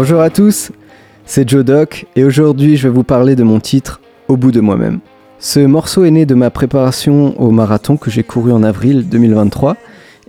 Bonjour à tous, c'est Joe Doc et aujourd'hui je vais vous parler de mon titre Au bout de moi-même. Ce morceau est né de ma préparation au marathon que j'ai couru en avril 2023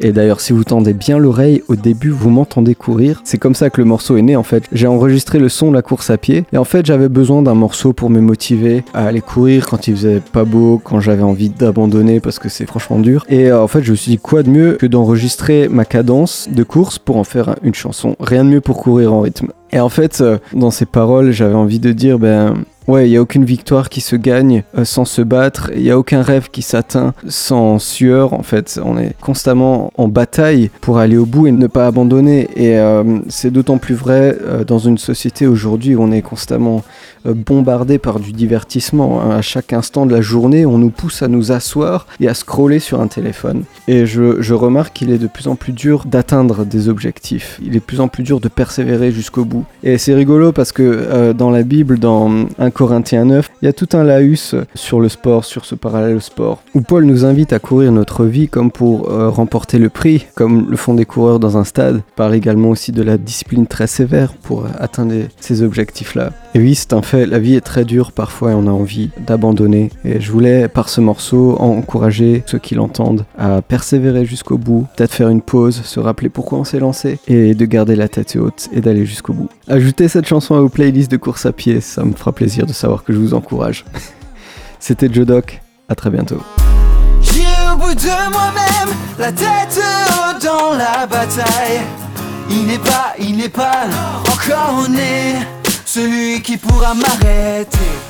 et d'ailleurs, si vous tendez bien l'oreille, au début, vous m'entendez courir. C'est comme ça que le morceau est né en fait. J'ai enregistré le son de la course à pied. Et en fait, j'avais besoin d'un morceau pour me motiver à aller courir quand il faisait pas beau, quand j'avais envie d'abandonner parce que c'est franchement dur. Et euh, en fait, je me suis dit quoi de mieux que d'enregistrer ma cadence de course pour en faire une chanson. Rien de mieux pour courir en rythme. Et en fait, euh, dans ces paroles, j'avais envie de dire, ben, Ouais, il n'y a aucune victoire qui se gagne euh, sans se battre, il n'y a aucun rêve qui s'atteint sans sueur. En fait, on est constamment en bataille pour aller au bout et ne pas abandonner. Et euh, c'est d'autant plus vrai euh, dans une société aujourd'hui où on est constamment bombardé par du divertissement. Hein. À chaque instant de la journée, on nous pousse à nous asseoir et à scroller sur un téléphone. Et je, je remarque qu'il est de plus en plus dur d'atteindre des objectifs. Il est de plus en plus dur de persévérer jusqu'au bout. Et c'est rigolo parce que dans la Bible, dans un Corinthiens 9, il y a tout un laus sur le sport, sur ce parallèle au sport, où Paul nous invite à courir notre vie comme pour euh, remporter le prix, comme le font des coureurs dans un stade. Parle également aussi de la discipline très sévère pour atteindre ces objectifs-là. Et oui, c'est un fait, la vie est très dure parfois et on a envie d'abandonner. Et je voulais, par ce morceau, encourager ceux qui l'entendent à persévérer jusqu'au bout, peut-être faire une pause, se rappeler pourquoi on s'est lancé, et de garder la tête haute et d'aller jusqu'au bout. Ajoutez cette chanson à vos playlists de course à pied, ça me fera plaisir de savoir que je vous encourage. C'était Joe Doc, à très bientôt. au bout de moi-même, la tête dans la bataille. Il n'est pas, il n'est pas encore né, celui qui pourra m'arrêter.